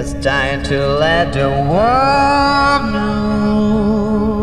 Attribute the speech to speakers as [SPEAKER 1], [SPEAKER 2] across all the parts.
[SPEAKER 1] It's time to let the world know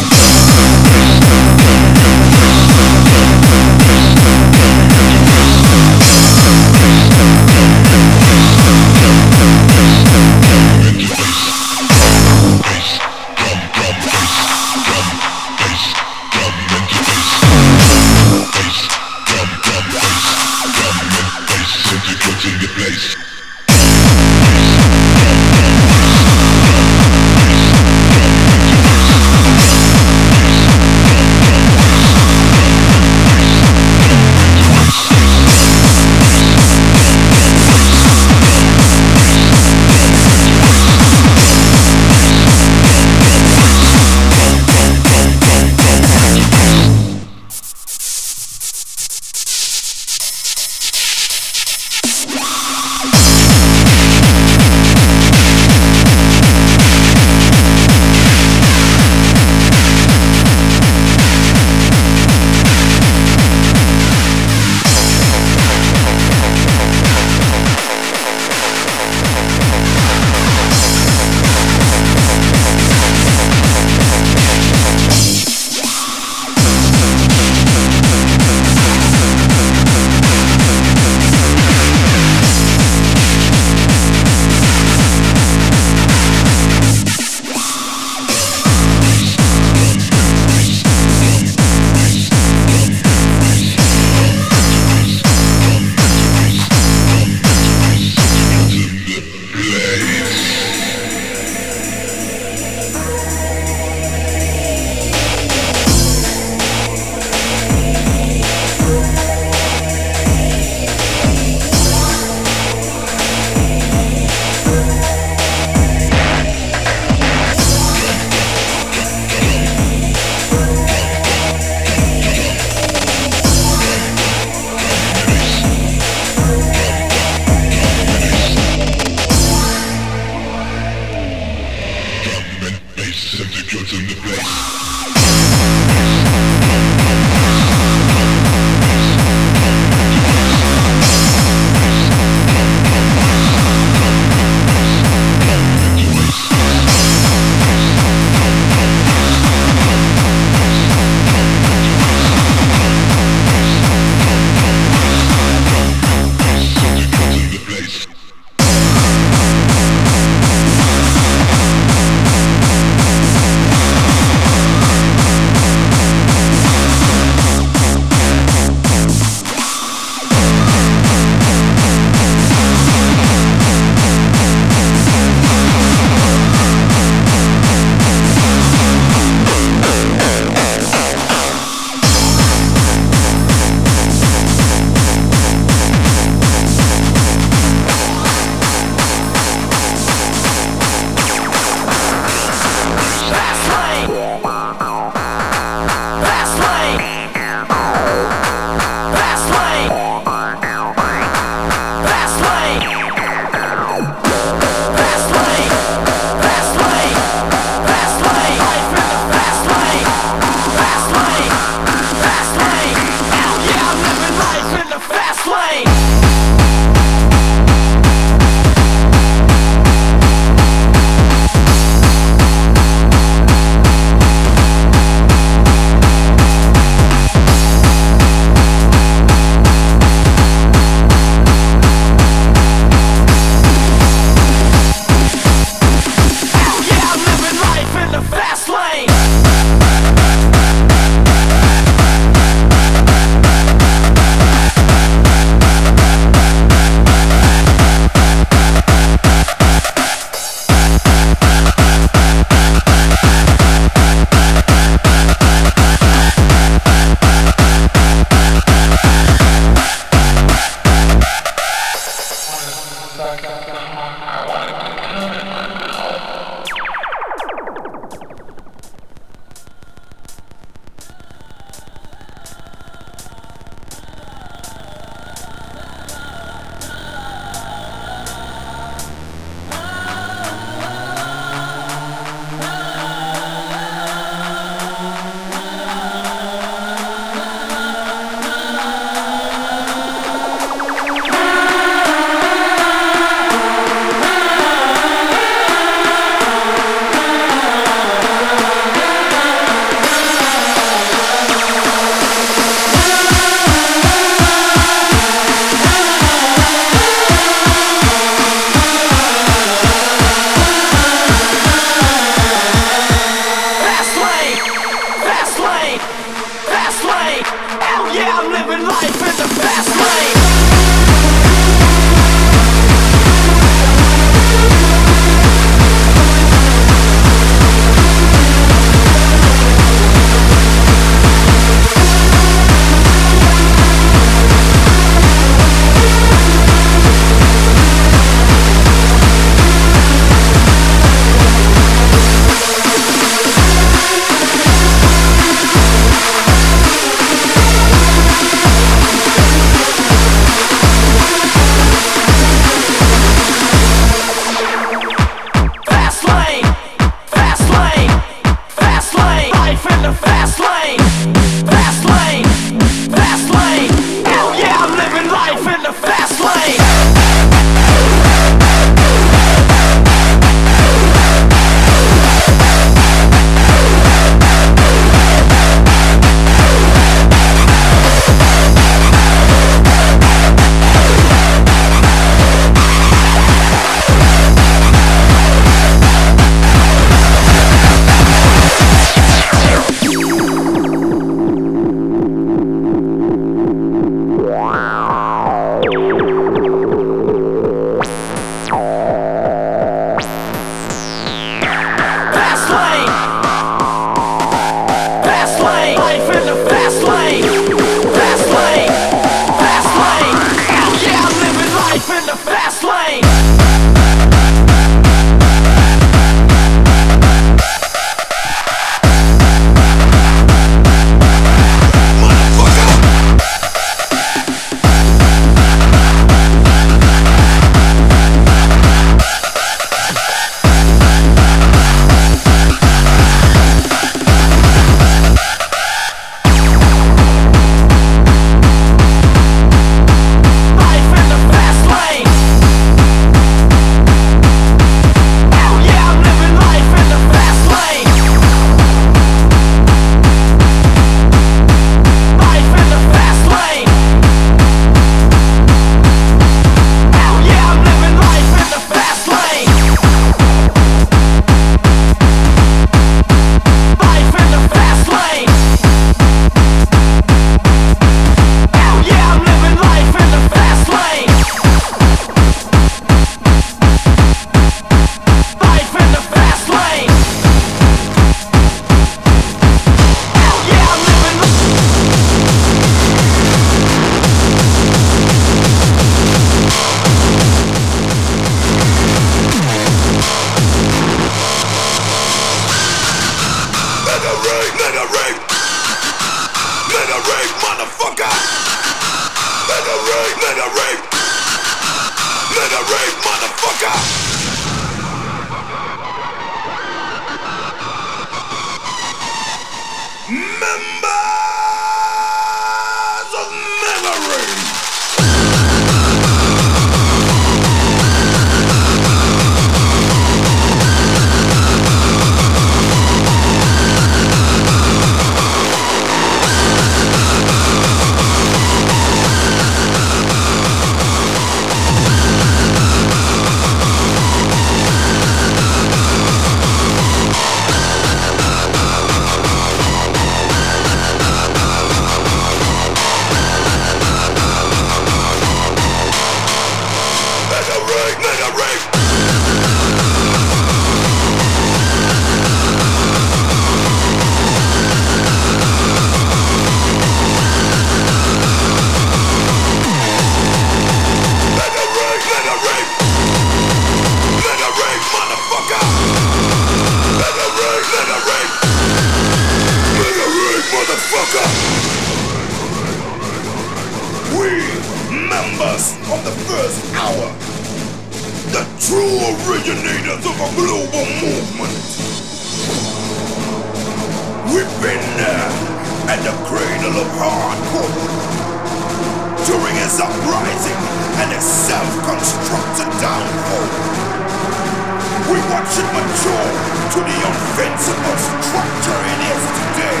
[SPEAKER 1] We
[SPEAKER 2] watch it mature to the invincible structure it is today.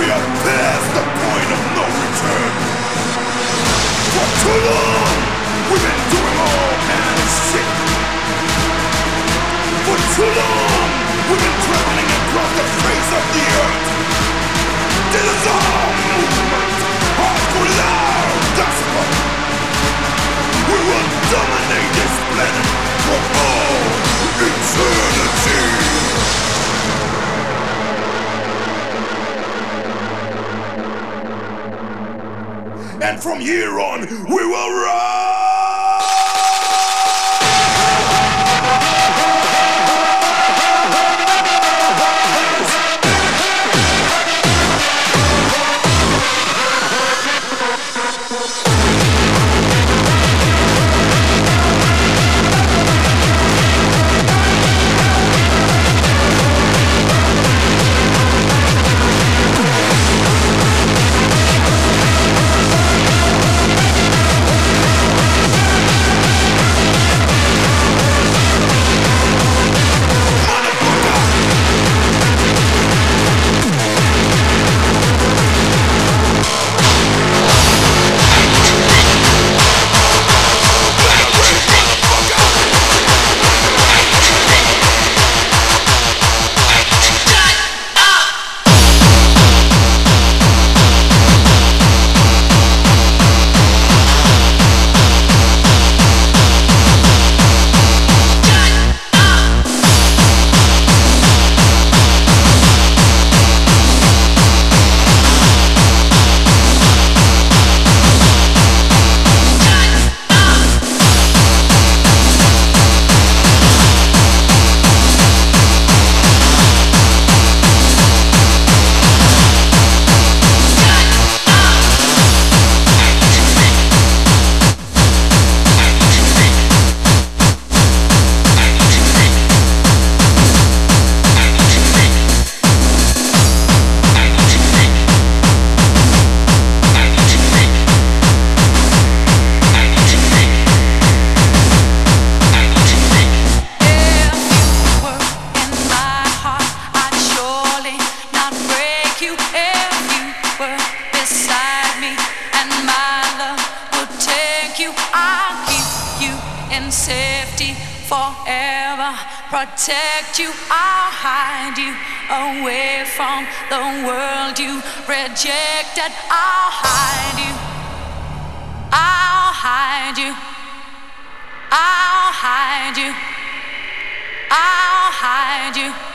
[SPEAKER 2] We are past the point of no return. For too long, we've been doing all kind of shit. For too long, we've been traveling across the face of the earth. This is our movement, hardcore loud gospel. Will dominate this planet and from here on, we will rise!
[SPEAKER 3] rejected, I'll hide you.
[SPEAKER 4] I'll hide you. I'll hide
[SPEAKER 5] you. I'll hide you.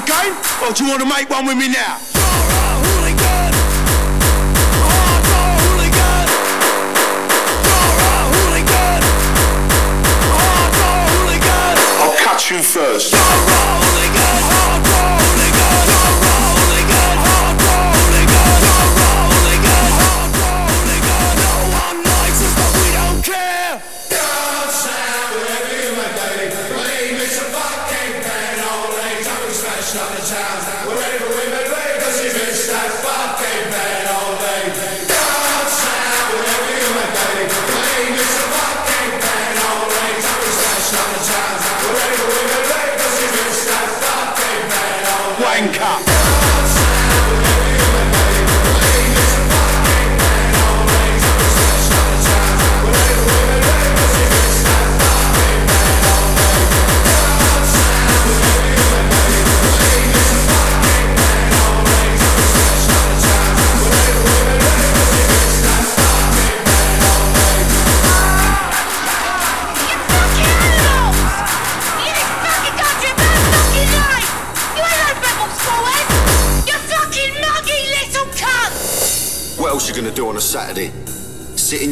[SPEAKER 5] the game? Or do you want to make one with me now? I'll catch you first.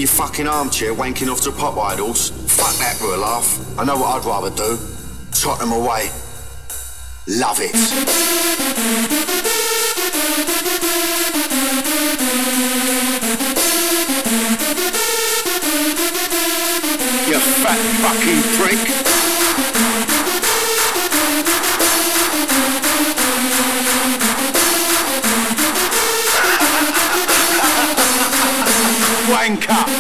[SPEAKER 5] Fucking armchair wanking off to pop idols? Fuck that for a laugh. I know what I'd rather do. Trot them away. Love it. Wanker.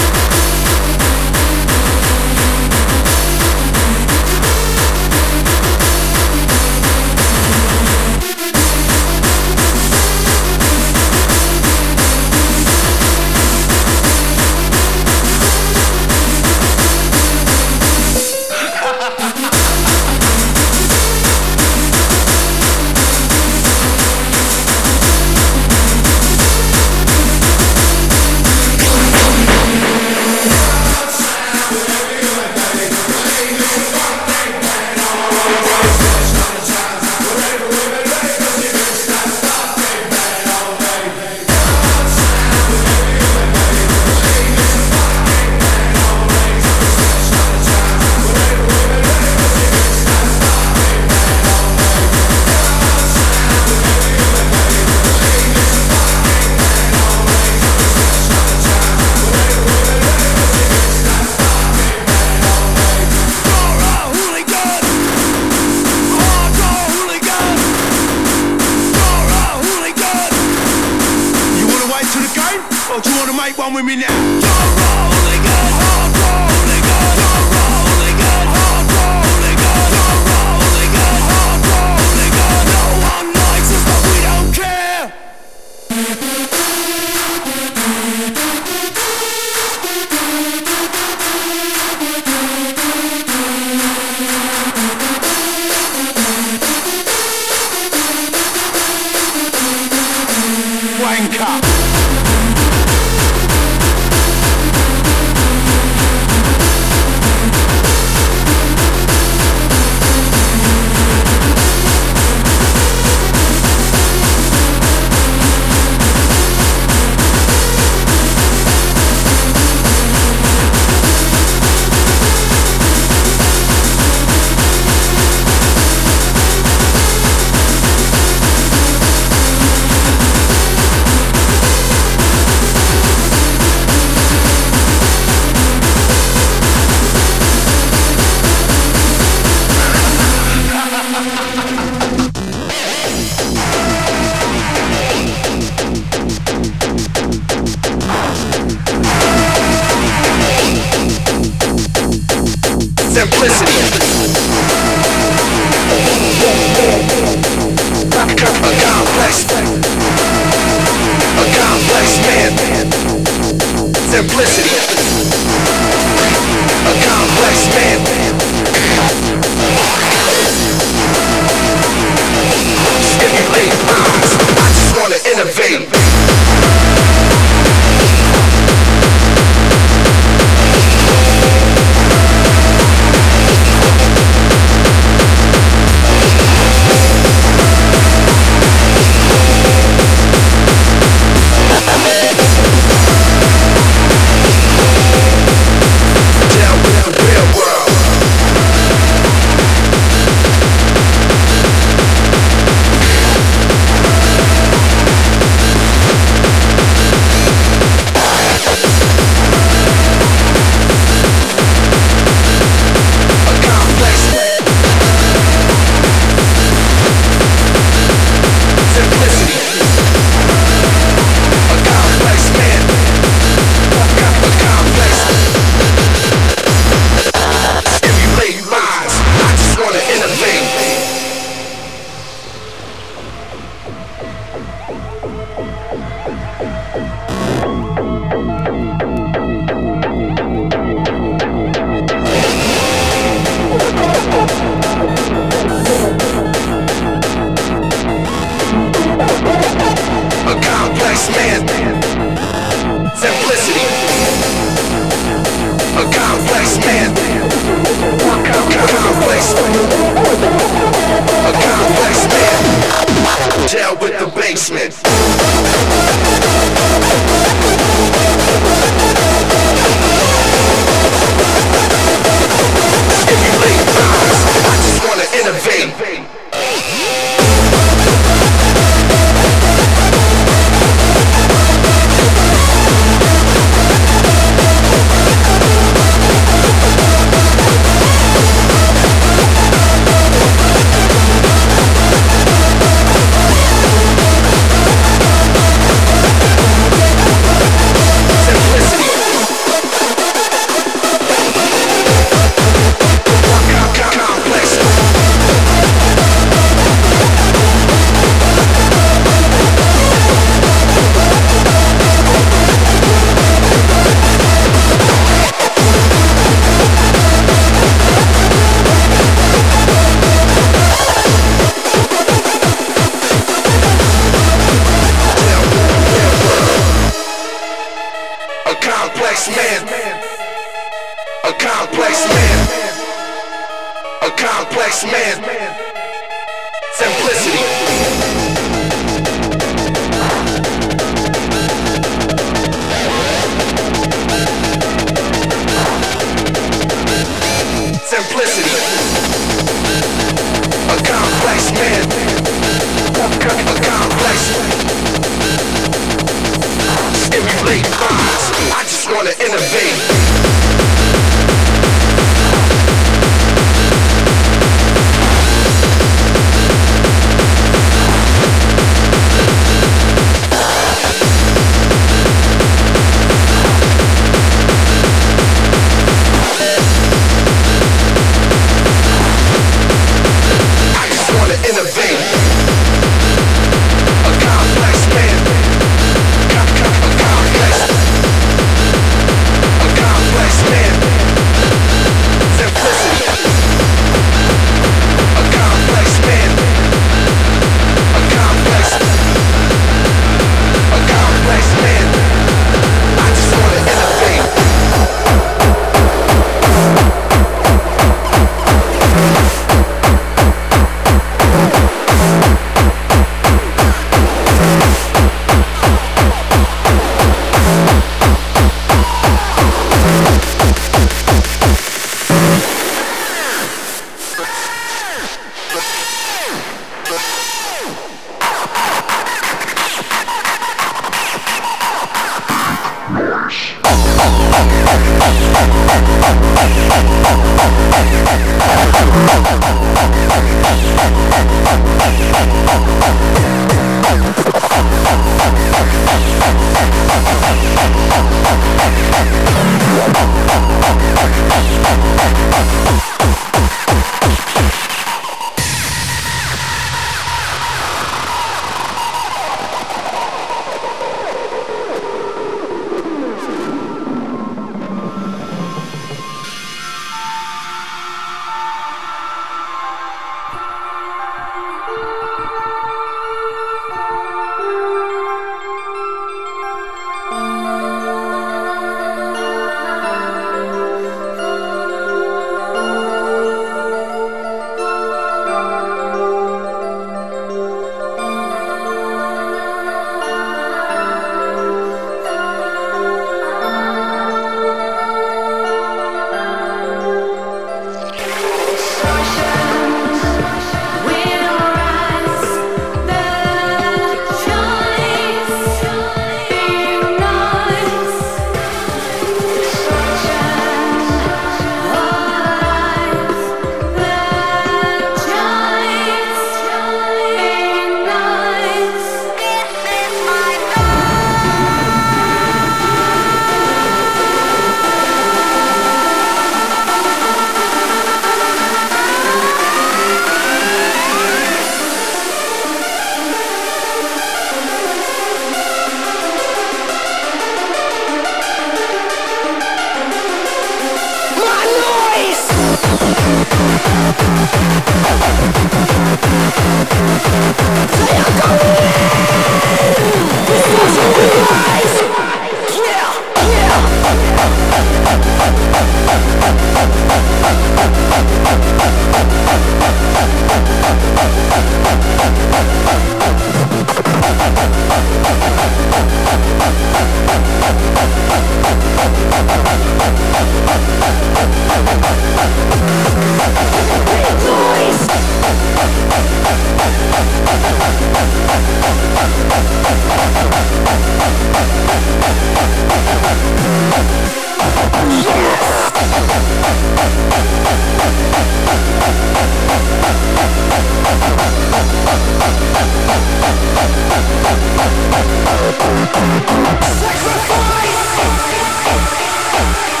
[SPEAKER 5] Sacrifice!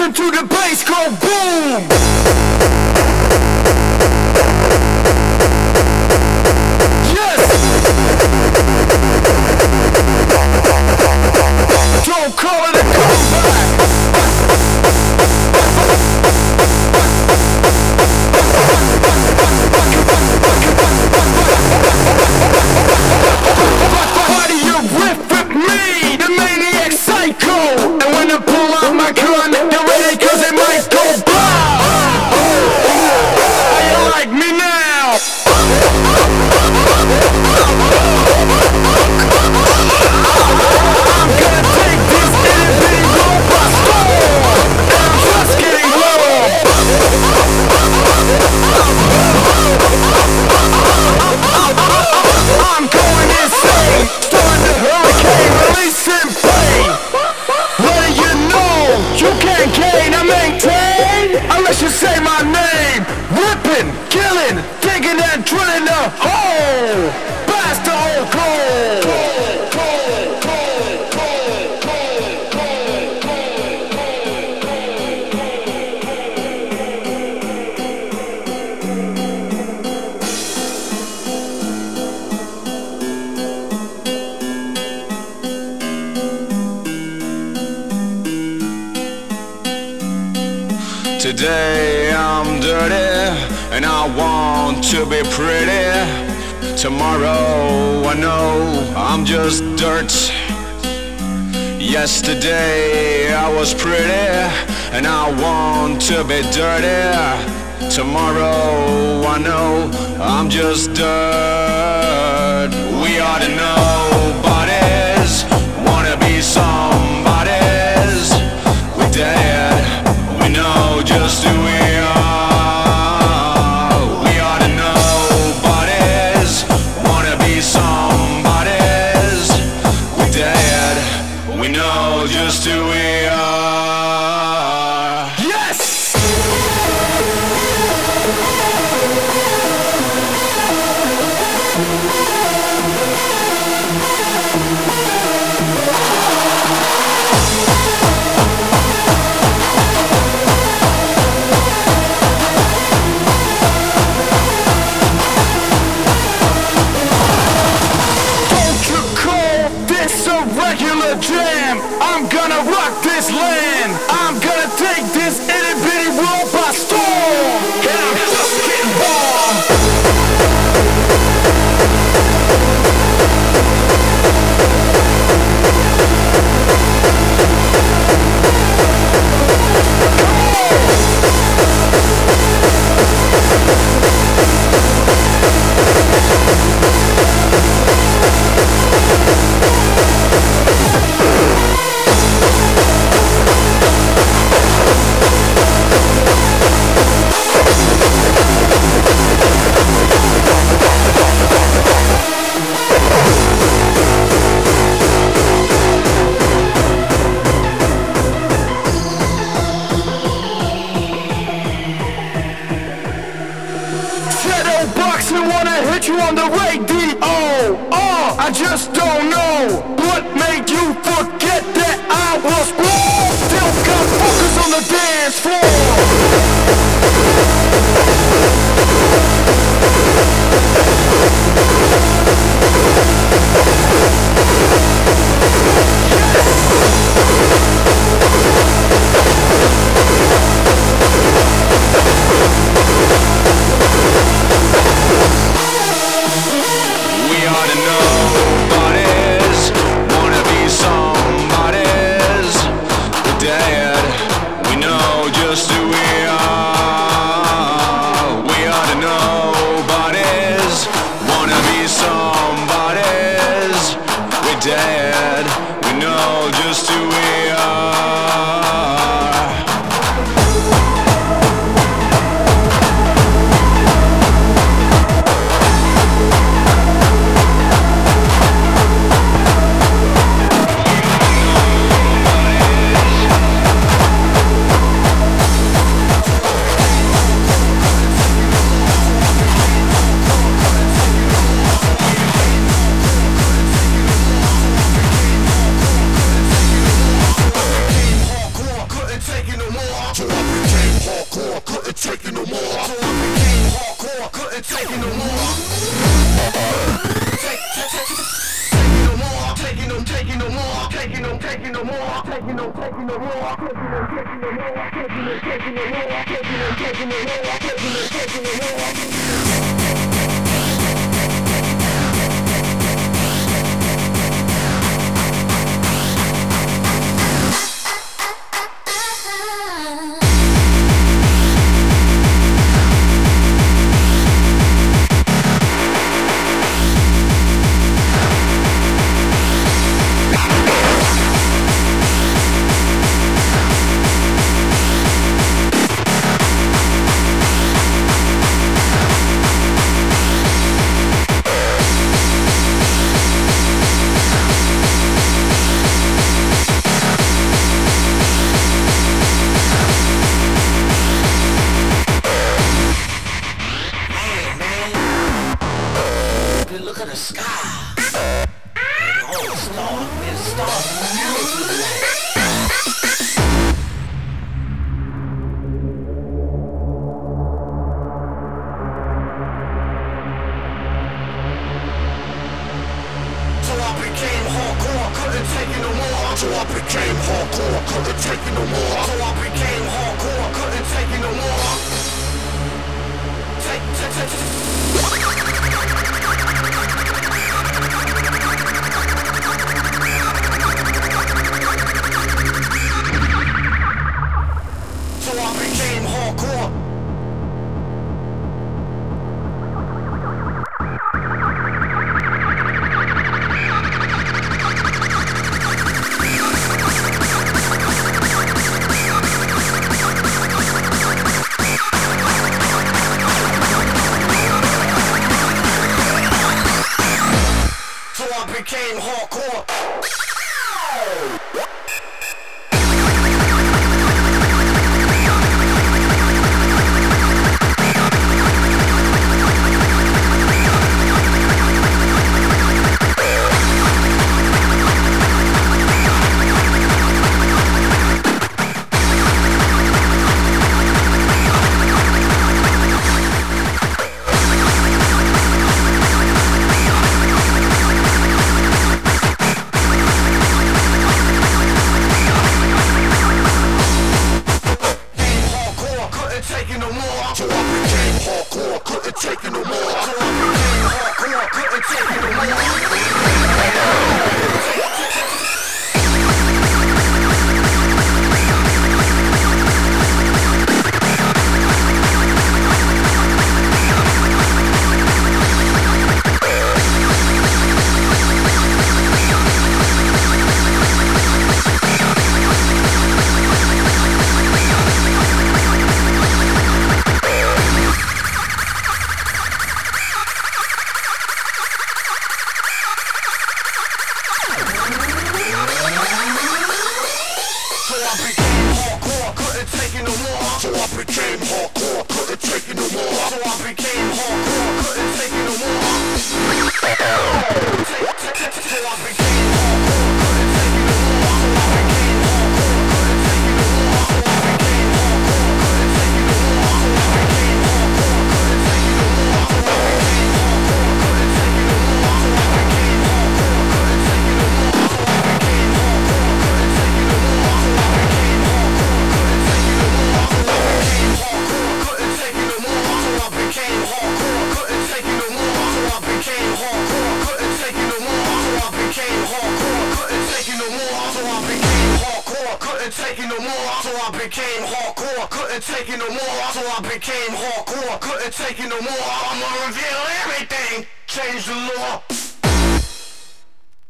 [SPEAKER 5] Me now.
[SPEAKER 6] dirt. Yesterday I was pretty and I want to be dirty. Tomorrow I know I'm just dirt. We ought to know. you on the radio? Oh, I just don't know.